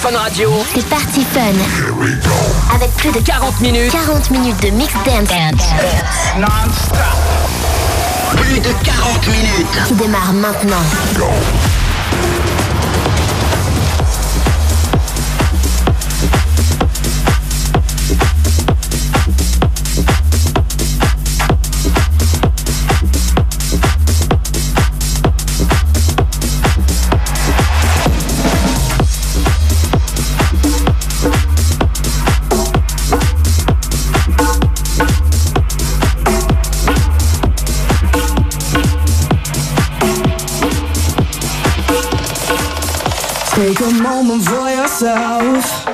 sur Fun Radio. C'est parti Avec plus de 40 minutes. 40 minutes de mix dance. dance. Non-stop. Plus de 40 minutes. Qui démarre maintenant. Go. moment for yourself.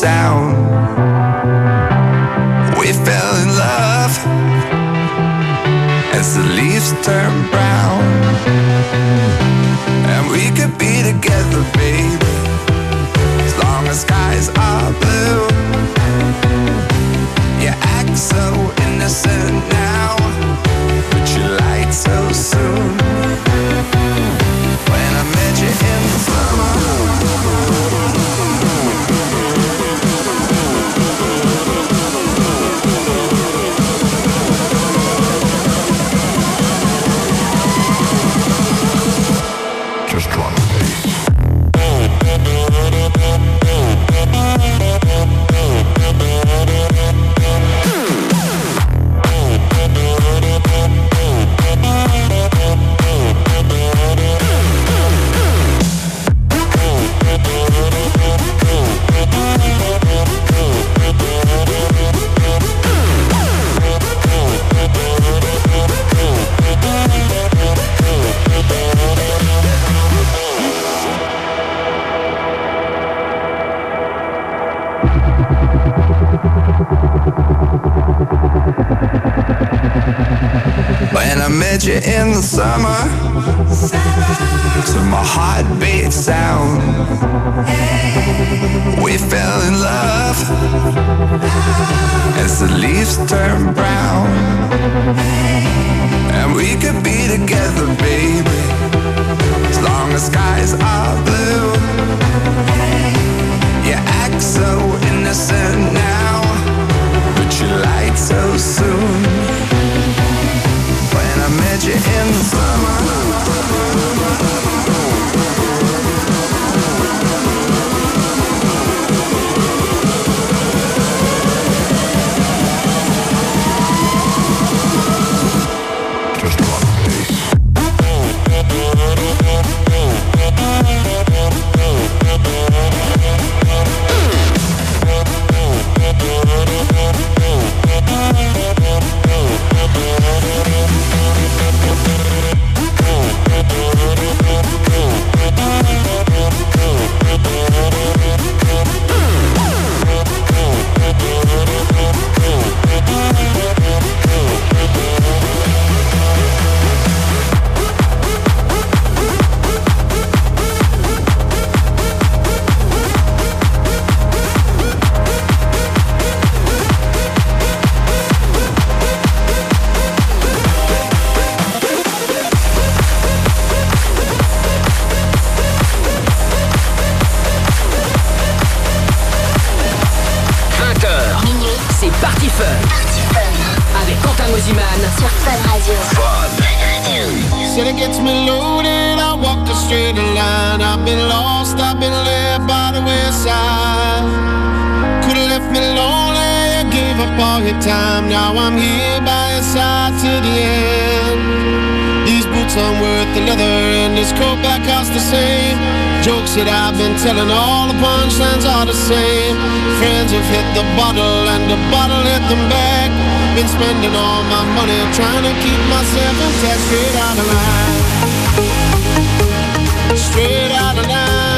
Sound. All your time. Now I'm here by your side to the end. These boots aren't worth the leather, and this coat back costs the same. Jokes that I've been telling, all the punchlines are the same. Friends have hit the bottle, and the bottle hit them back. Been spending all my money trying to keep myself intact, straight out of line. Straight out of line.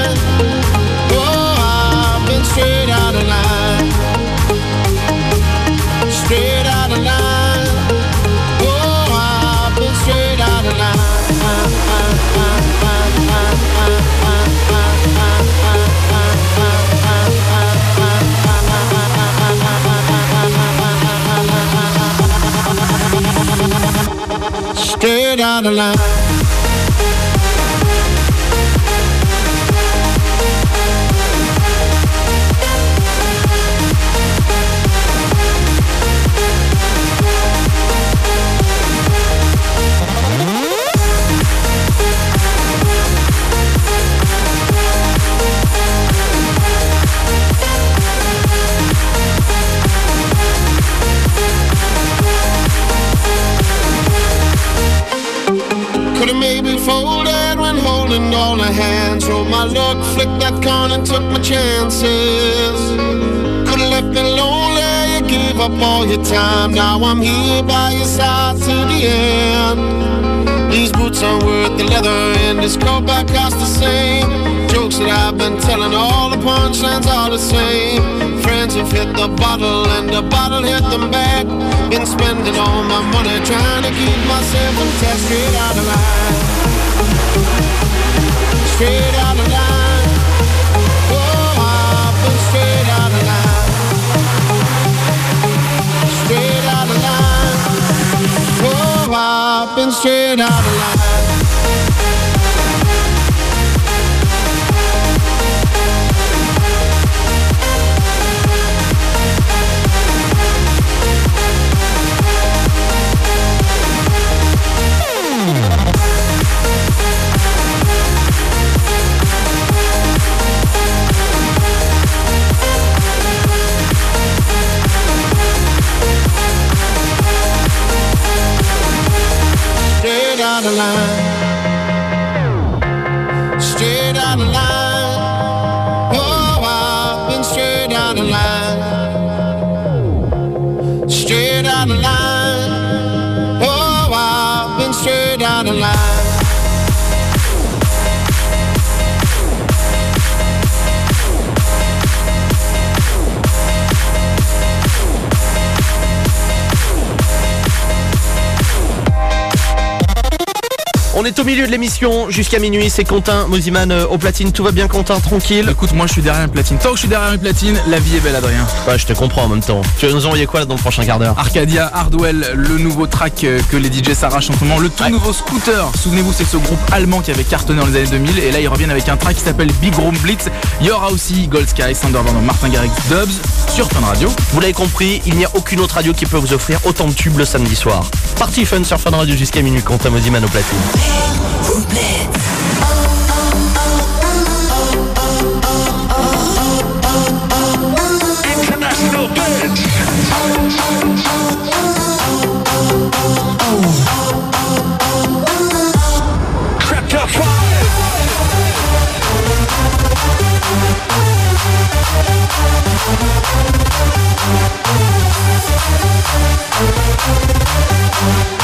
Straight out of line. Could've maybe folded when holding all the hands. Rolled my luck, flicked that coin and took my chances. Could've left me lonely, you gave up all your time. Now I'm here by your side to the end. These boots aren't worth the leather, and this coat back costs the same. Jokes that I've been telling, all the punchlines are the same. Friends have hit the bottle, and the bottle hit them back. Been spending all my money trying to keep myself intact, straight out of line. Straight out of line. Oh, I've been straight line. Straight line. Oh, I've been straight line. On est au milieu de l'émission jusqu'à minuit. C'est Quentin Mosiman euh, au platine. Tout va bien, Quentin Tranquille Écoute, moi je suis derrière une platine. Tant que je suis derrière une platine, la vie est belle, Adrien. Ouais, je te comprends en même temps. Tu vas nous envoyer quoi là dans le prochain quart d'heure? Arcadia Hardwell, le nouveau track euh, que les DJ s'arrachent en ce moment, le tout Ouais. nouveau scooter. Souvenez-vous, c'est ce groupe allemand qui avait cartonné dans les années 2000 et là ils reviennent avec un track qui s'appelle Big Room Blitz. Il y aura aussi Gold Sky, Thunderbird, Martin Garrix, Dubs sur Fun Radio. Vous l'avez compris, il n'y a aucune autre radio qui peut vous offrir autant de tubes le samedi soir. Party fun sur Fun Radio jusqu'à minuit. Quentin Mosiman au platine. Música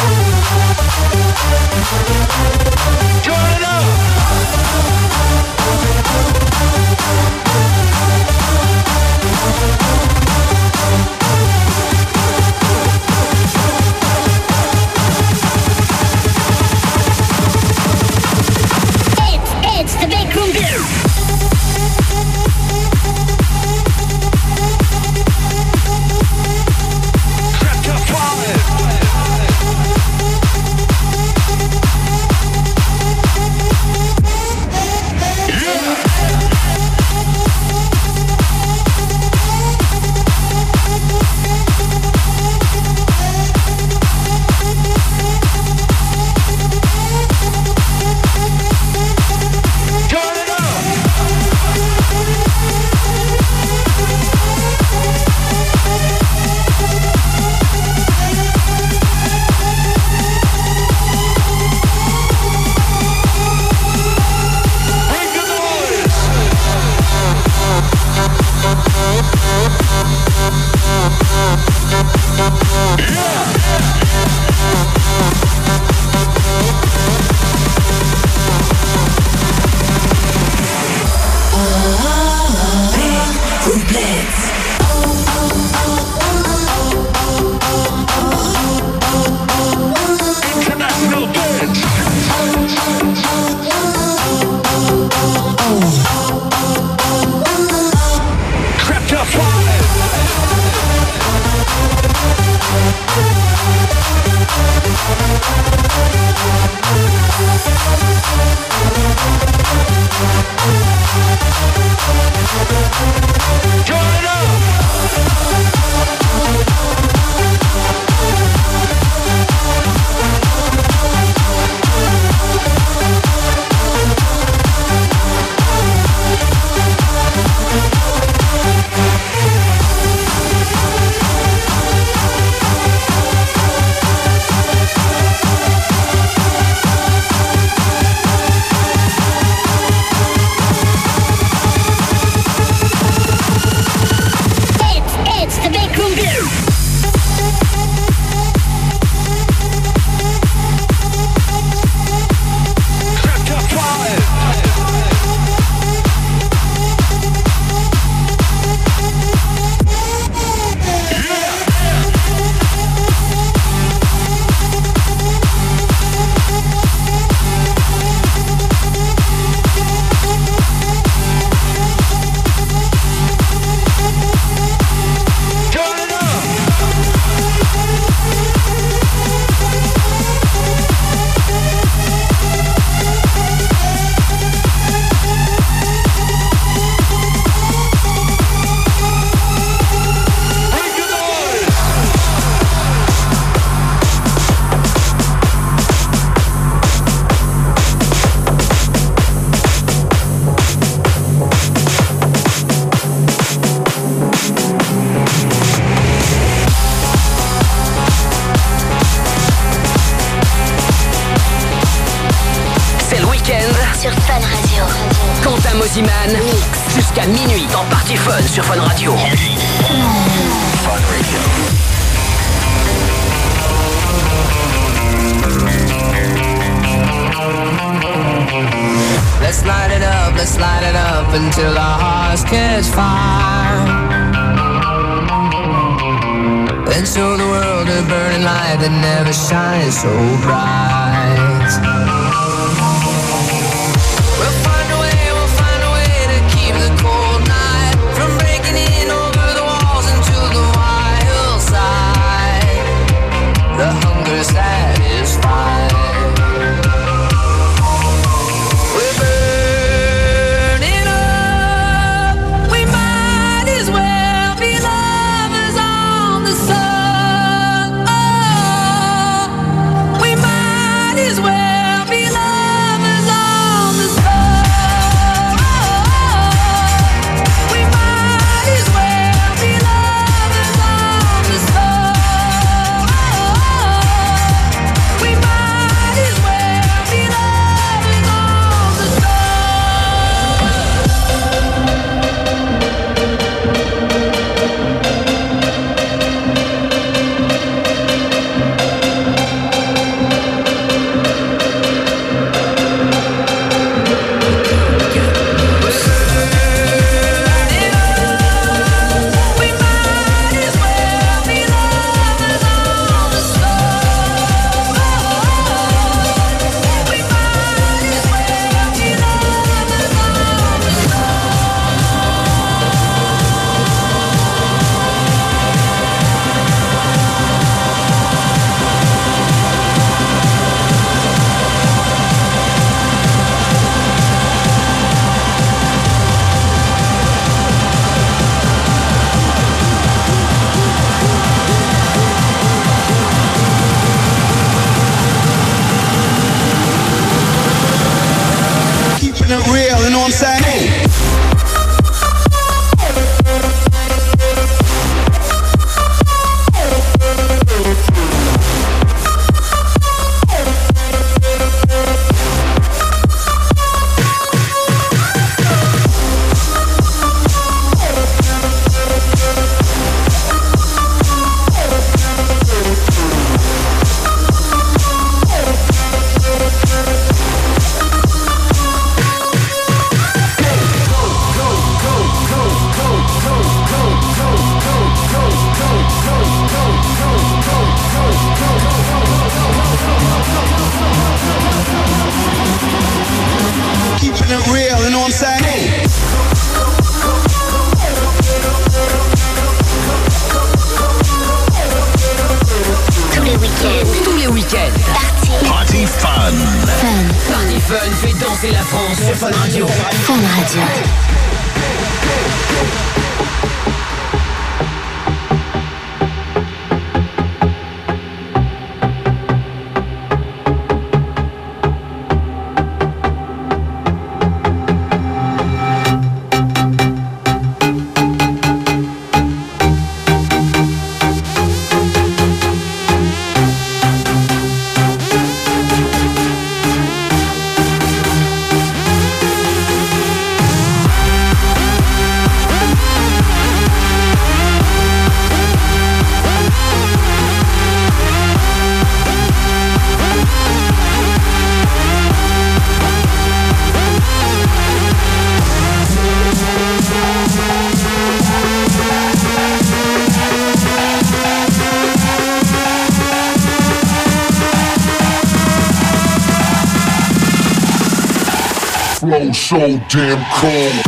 so damn cold.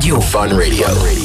Sur Fun Radio. Fun Radio.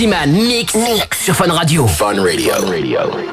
Ziman mix, mix sur Fun Radio. Fun Radio. Fun Radio.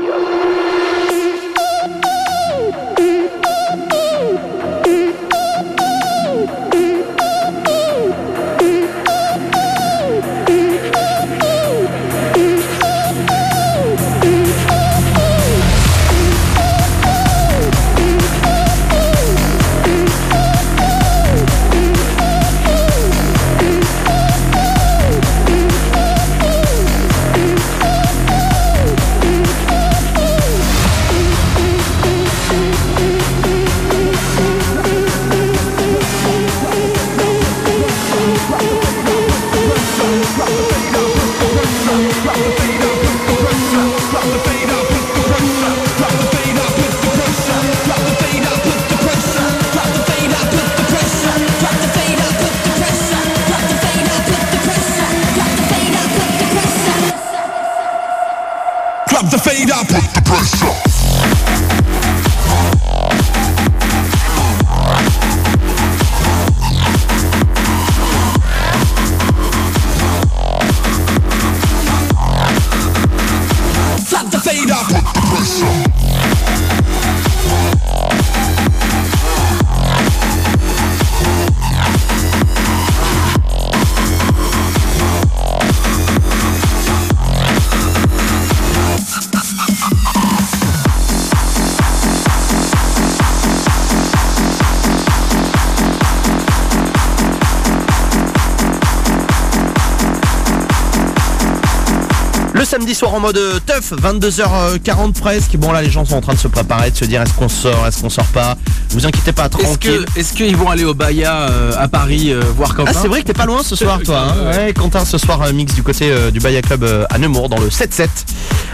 En mode euh, teuf, 22h40 presque. Bon là les gens sont en train de se préparer, de se dire est-ce qu'on sort, est-ce qu'on sort pas? Vous inquiétez pas, tranquille. est-ce qu'ils vont aller au Baya euh, à Paris euh, voir Quentin? Ah c'est vrai que t'es pas loin ce soir toi hein. Ouais Quentin ce soir euh, mix du côté euh, du Baya Club euh, à Nemours dans le 7-7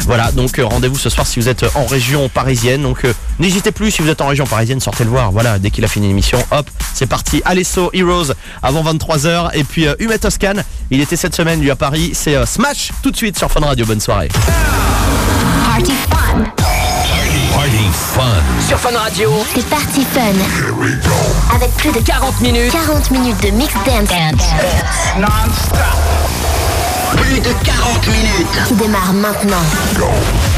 Voilà donc euh, rendez-vous ce soir si vous êtes euh, en région parisienne. Donc euh, n'hésitez plus si vous êtes en région parisienne sortez le voir. Voilà dès qu'il a fini l'émission hop c'est parti. Alesso Heroes avant 23h Et puis euh, Humet Toscan il était cette semaine lui à Paris C'est euh, Smash tout de suite sur Fun Radio bonne soirée Party fun. Party fun. Sur Fun Radio, C'est Party fun. Avec plus de 40 minutes. 40 minutes de mix dance. Plus de 40 minutes. Qui démarre maintenant. Thank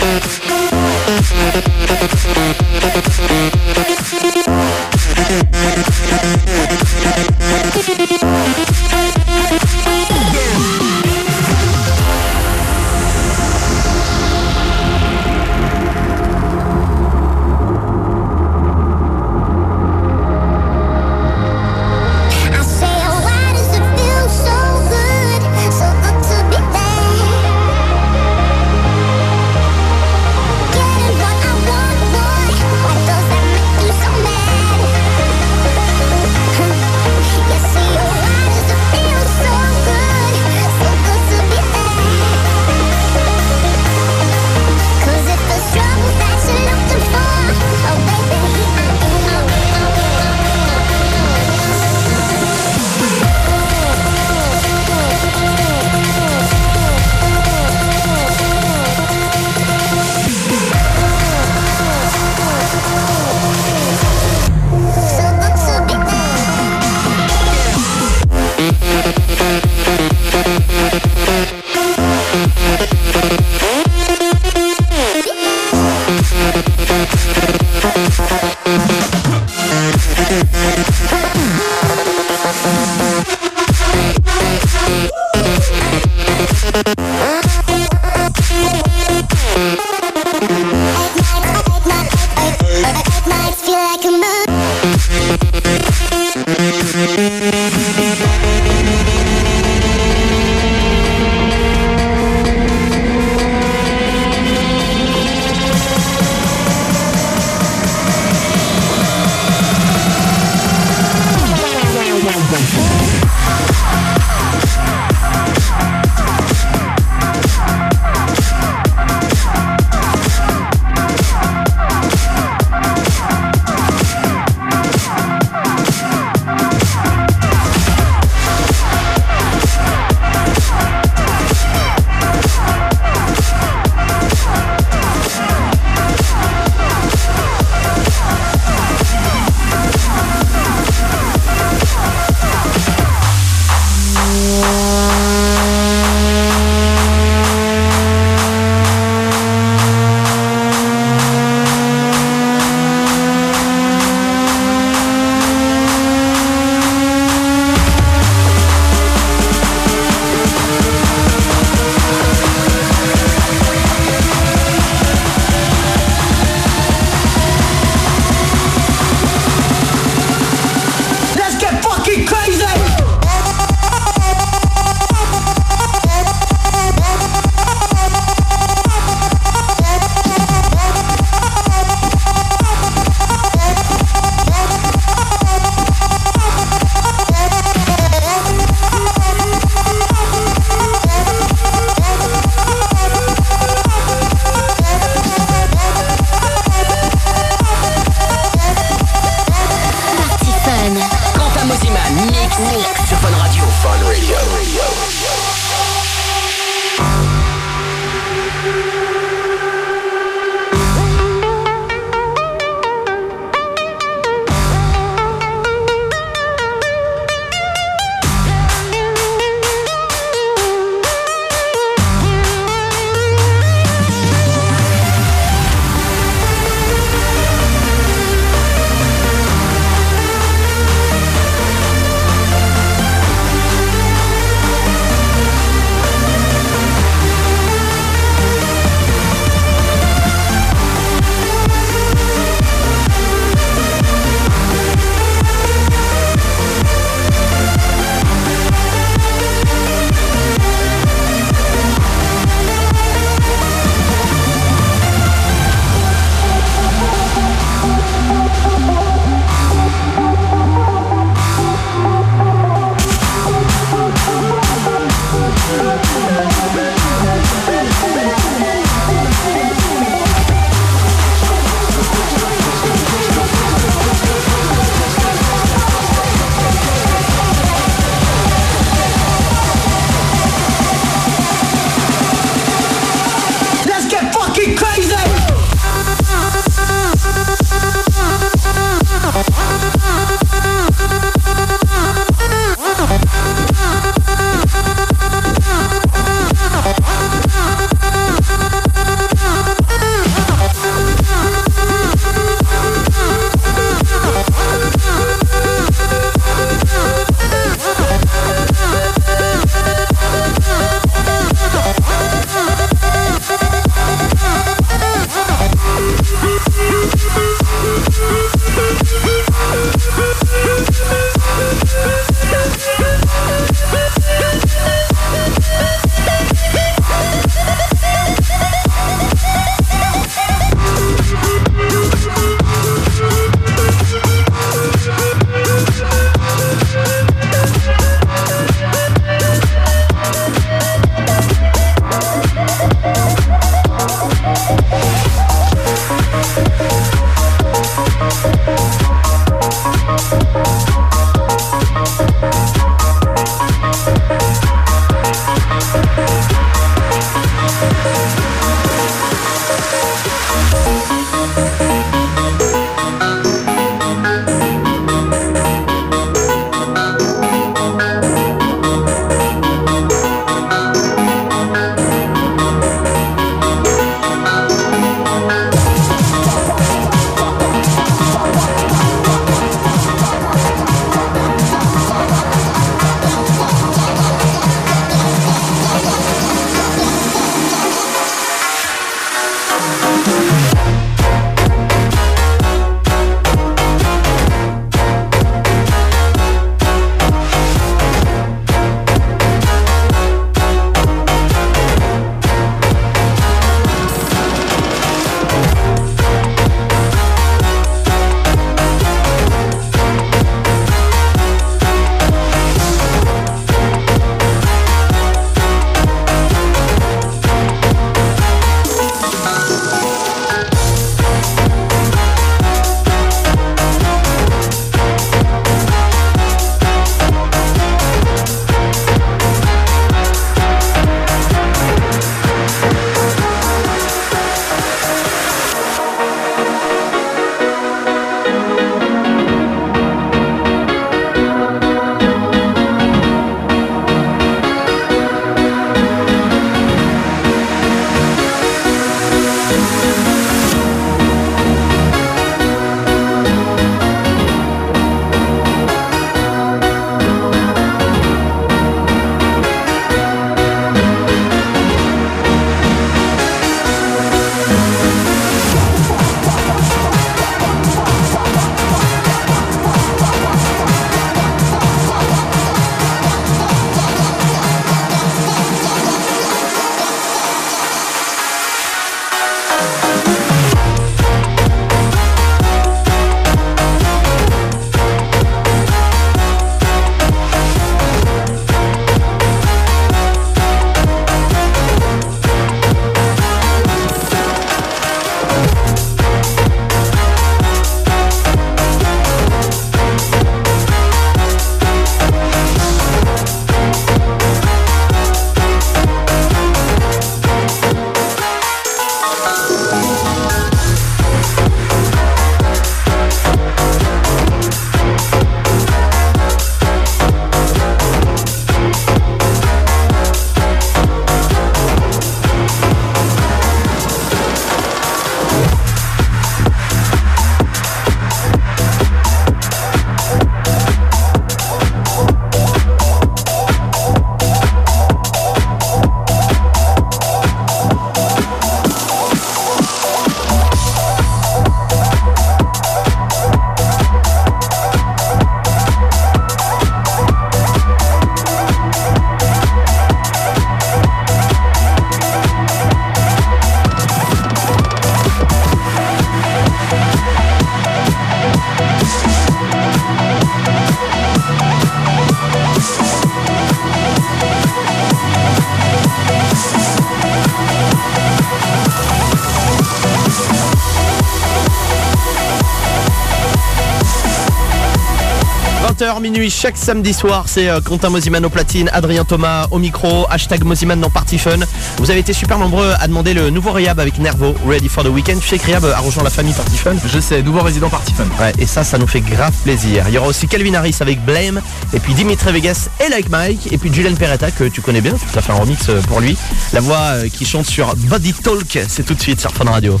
20h minuit chaque samedi soir, c'est euh, Quentin Mosiman au platine, Adrien Thomas au micro, hashtag Mosiman dans Party Fun. Vous avez été super nombreux à demander le nouveau Rehab avec Nervo, Ready for the Weekend. Tu sais que Rehab a rejoint la famille Party Fun Je sais, nouveau résident Party Fun. Ouais, et ça, ça nous fait grave plaisir. Il y aura aussi Calvin Harris avec Blame, et puis Dimitri Vegas et Like Mike, et puis Julian Peretta que tu connais bien, tu as fait un remix euh, pour lui. La voix euh, qui chante sur Body Talk, c'est tout de suite sur Fun Radio.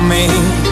me.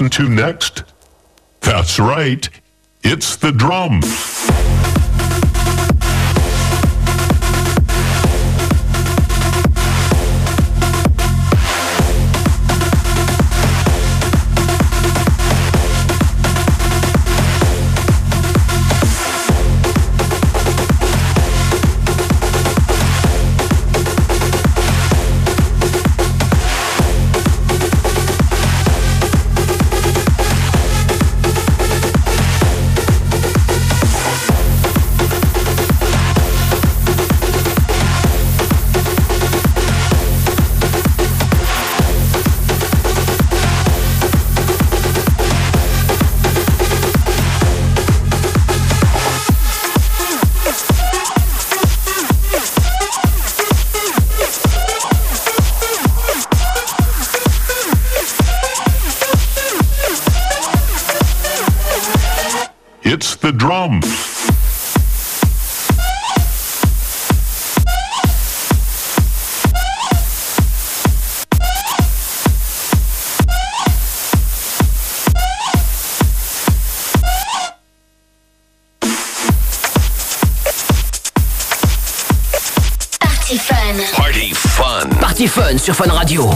Listen to next? That's right. It's the drums. sur Fun Radio.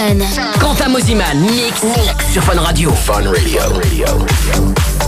Fun. Quentin Moziman, mix, mix sur Fun Radio. Fun Radio. Fun Radio.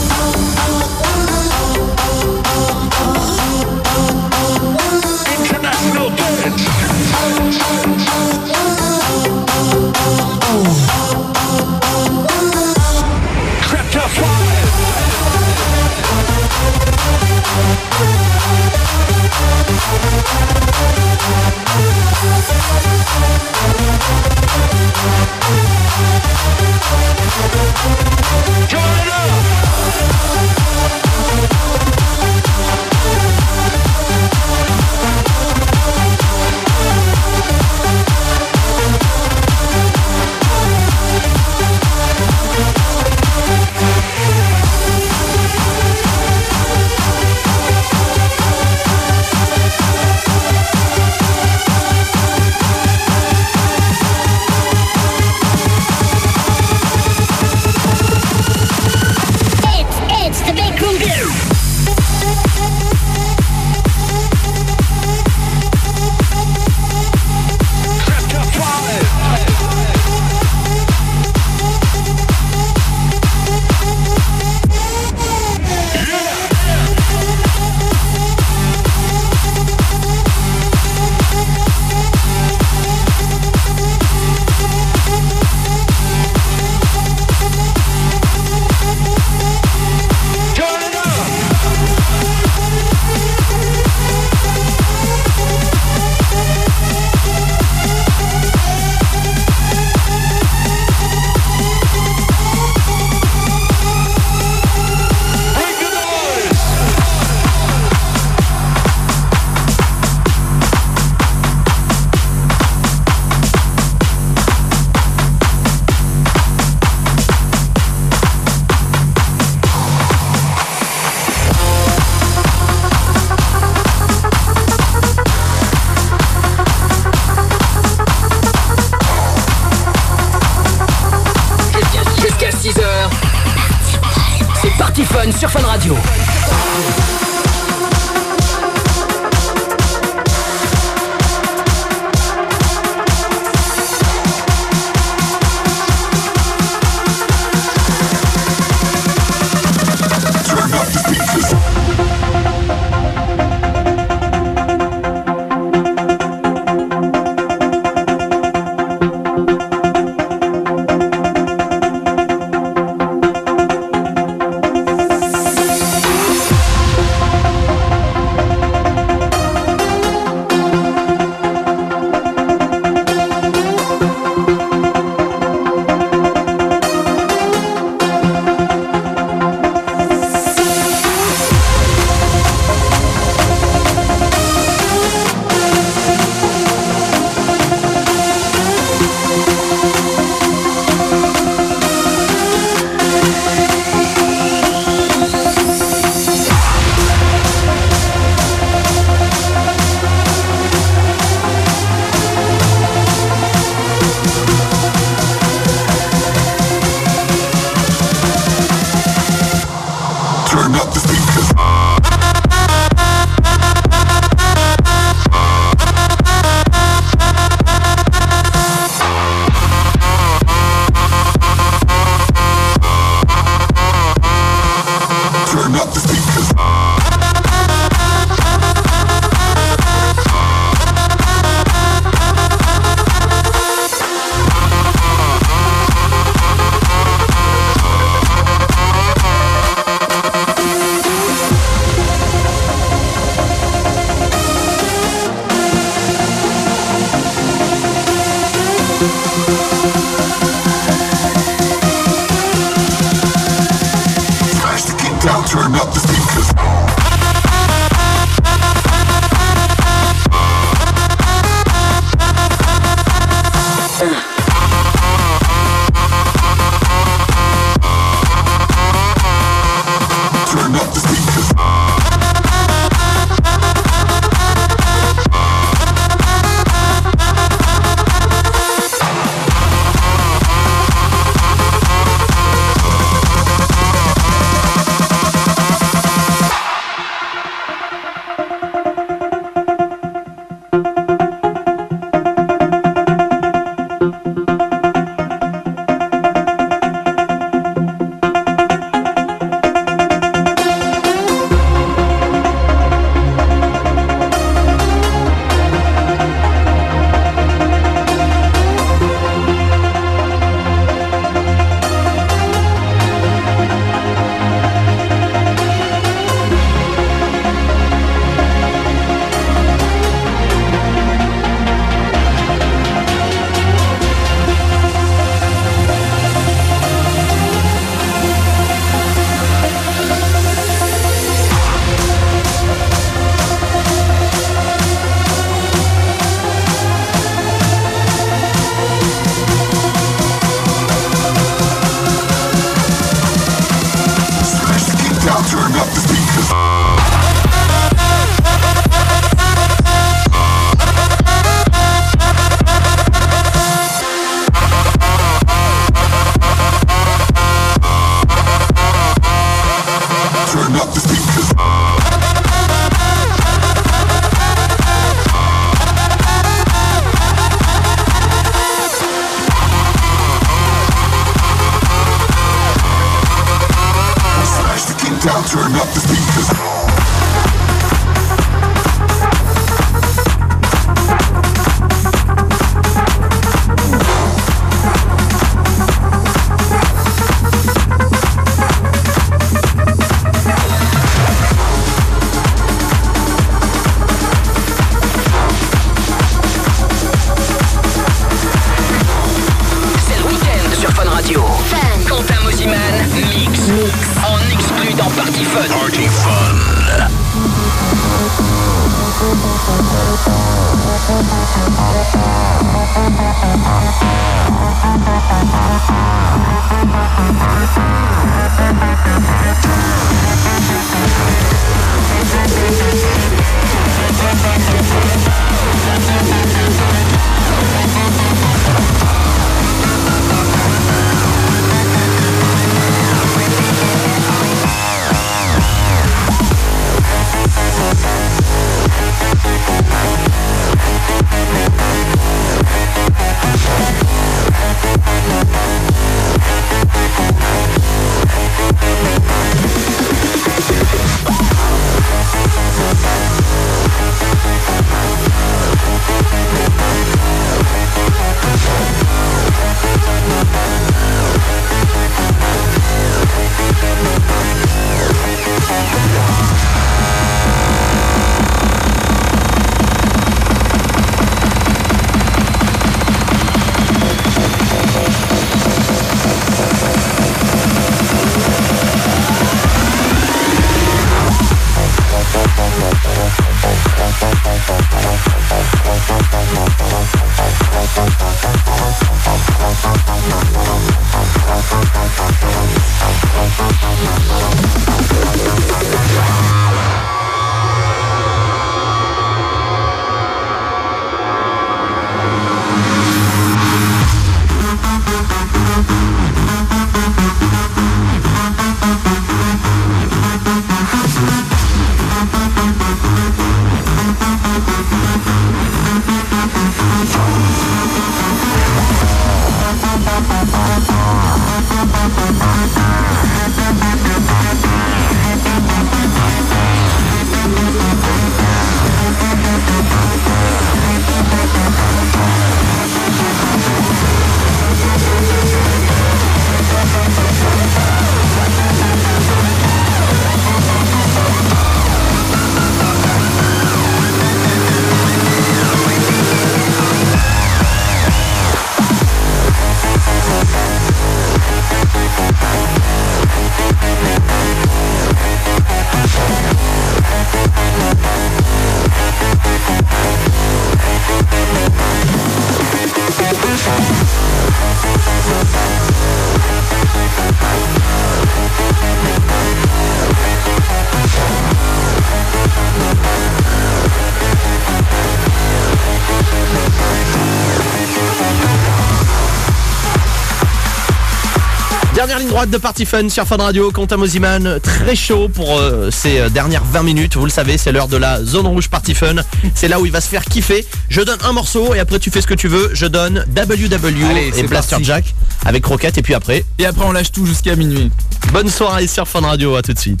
Droite de Party Fun sur Fun Radio, Quentin Mosiman, très chaud pour euh, ces euh, dernières 20 minutes. Vous le savez, c'est l'heure de la zone rouge Party Fun. C'est là où il va se faire kiffer. Je donne un morceau et après tu fais ce que tu veux. Je donne WW Allez, et Blaster parti. Jack avec Croquette et puis après. Et après, on lâche tout jusqu'à minuit. Bonne soirée sur Fun Radio, à tout de suite.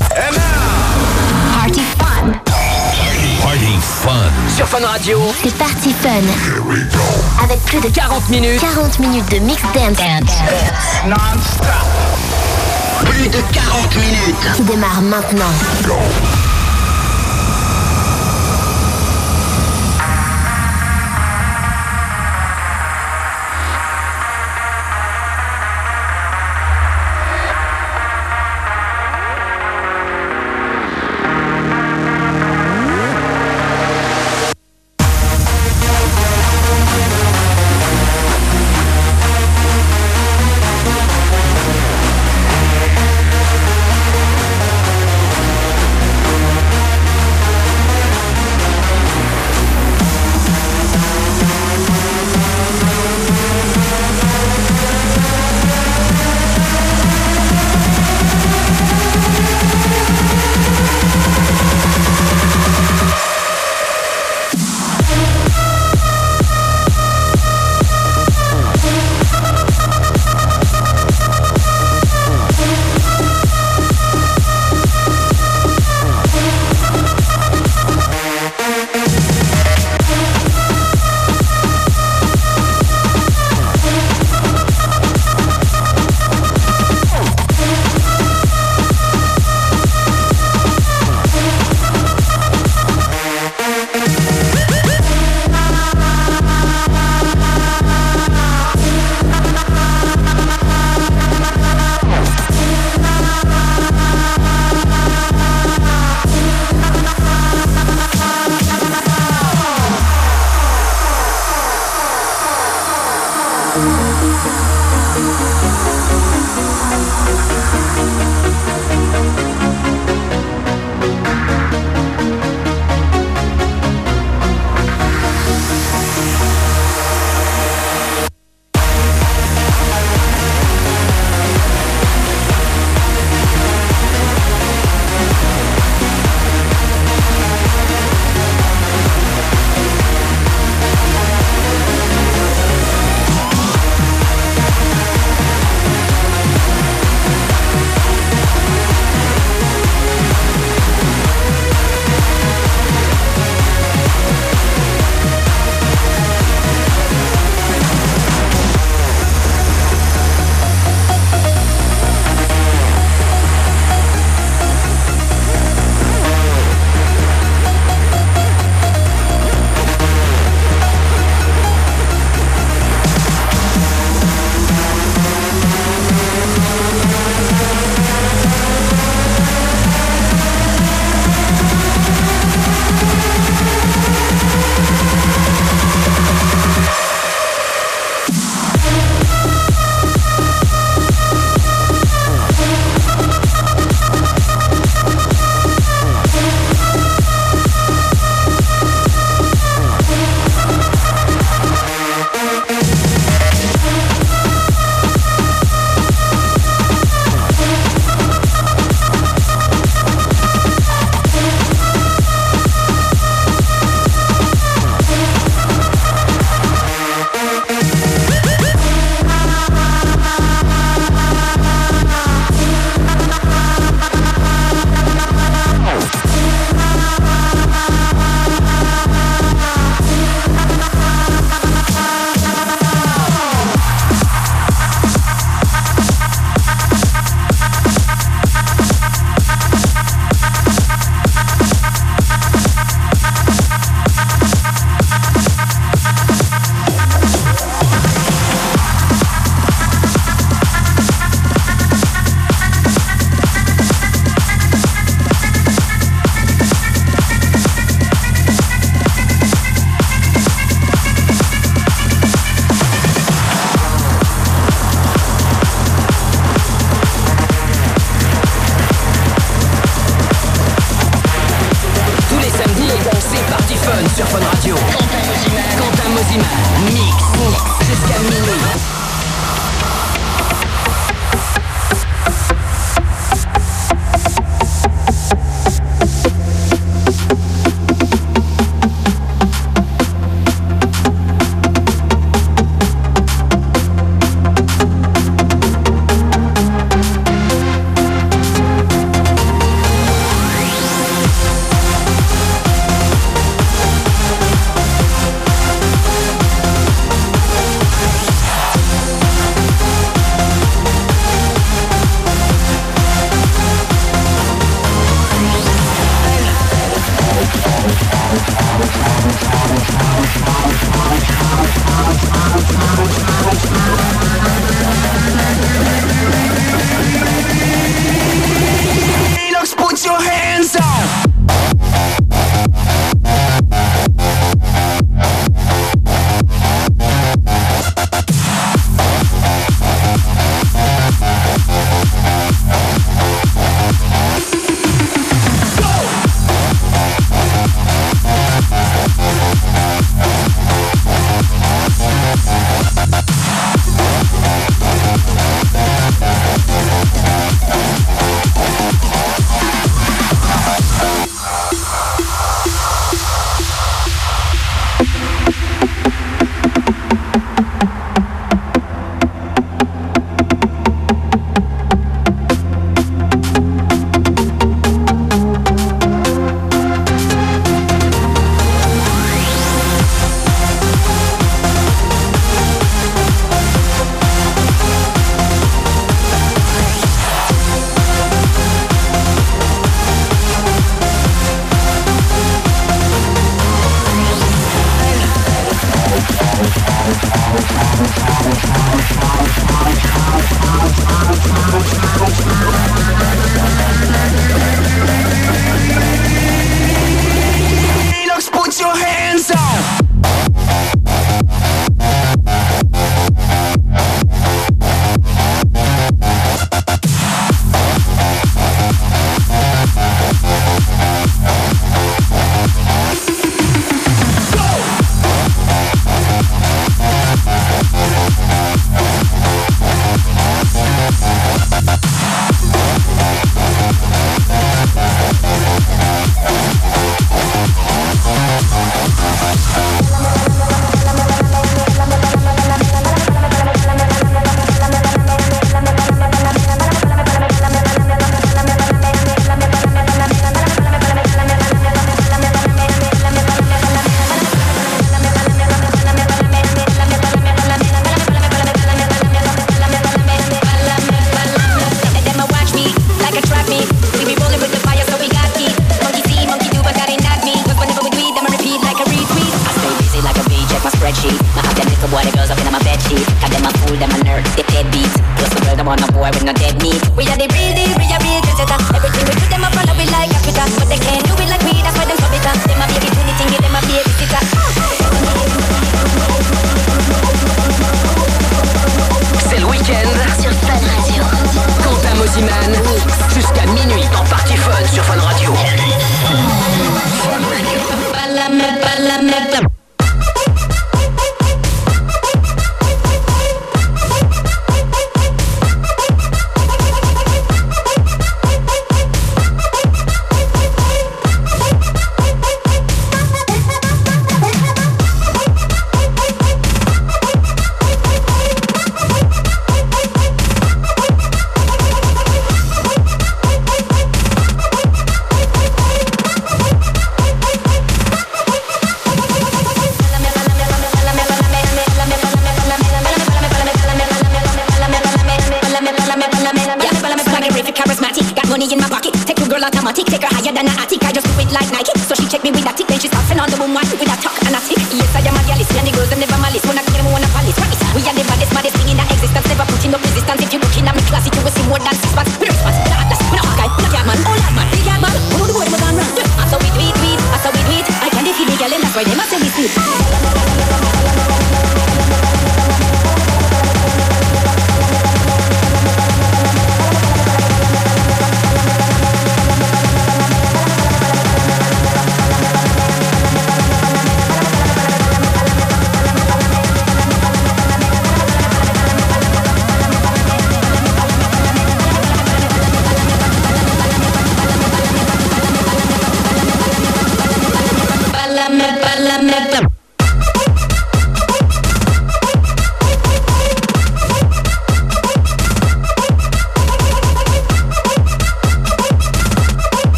Sur Fun Radio, C'est Party Fun. Avec plus de 40 minutes. 40 minutes de mix dance Plus de 40 minutes. qui démarre maintenant. Thank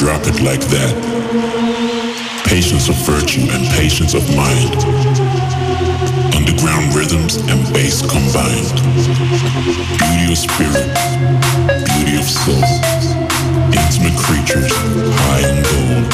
drop it like that. Patience of virtue and patience of mind. underground rhythms and bass combined. Beauty of spirit, beauty of soul. Intimate creatures, high and gold.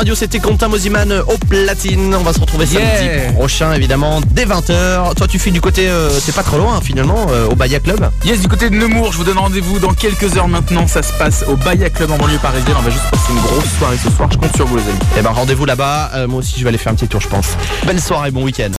Radio, c'était Quentin Mosiman au platine. On va se retrouver Yeah. samedi prochain, évidemment, dès 20h. Toi, tu files du côté, euh, t'es pas trop loin, hein, finalement, euh, au Bahia Club. Yes, du côté de Nemours, je vous donne rendez-vous dans quelques heures maintenant. Ça se passe au Bahia Club en banlieue parisienne. On va juste passer une grosse soirée ce soir. Je compte sur vous, les amis. Eh ben, rendez-vous là-bas. Euh, moi aussi, je vais aller faire un petit tour, je pense. Belle soirée, bon week-end.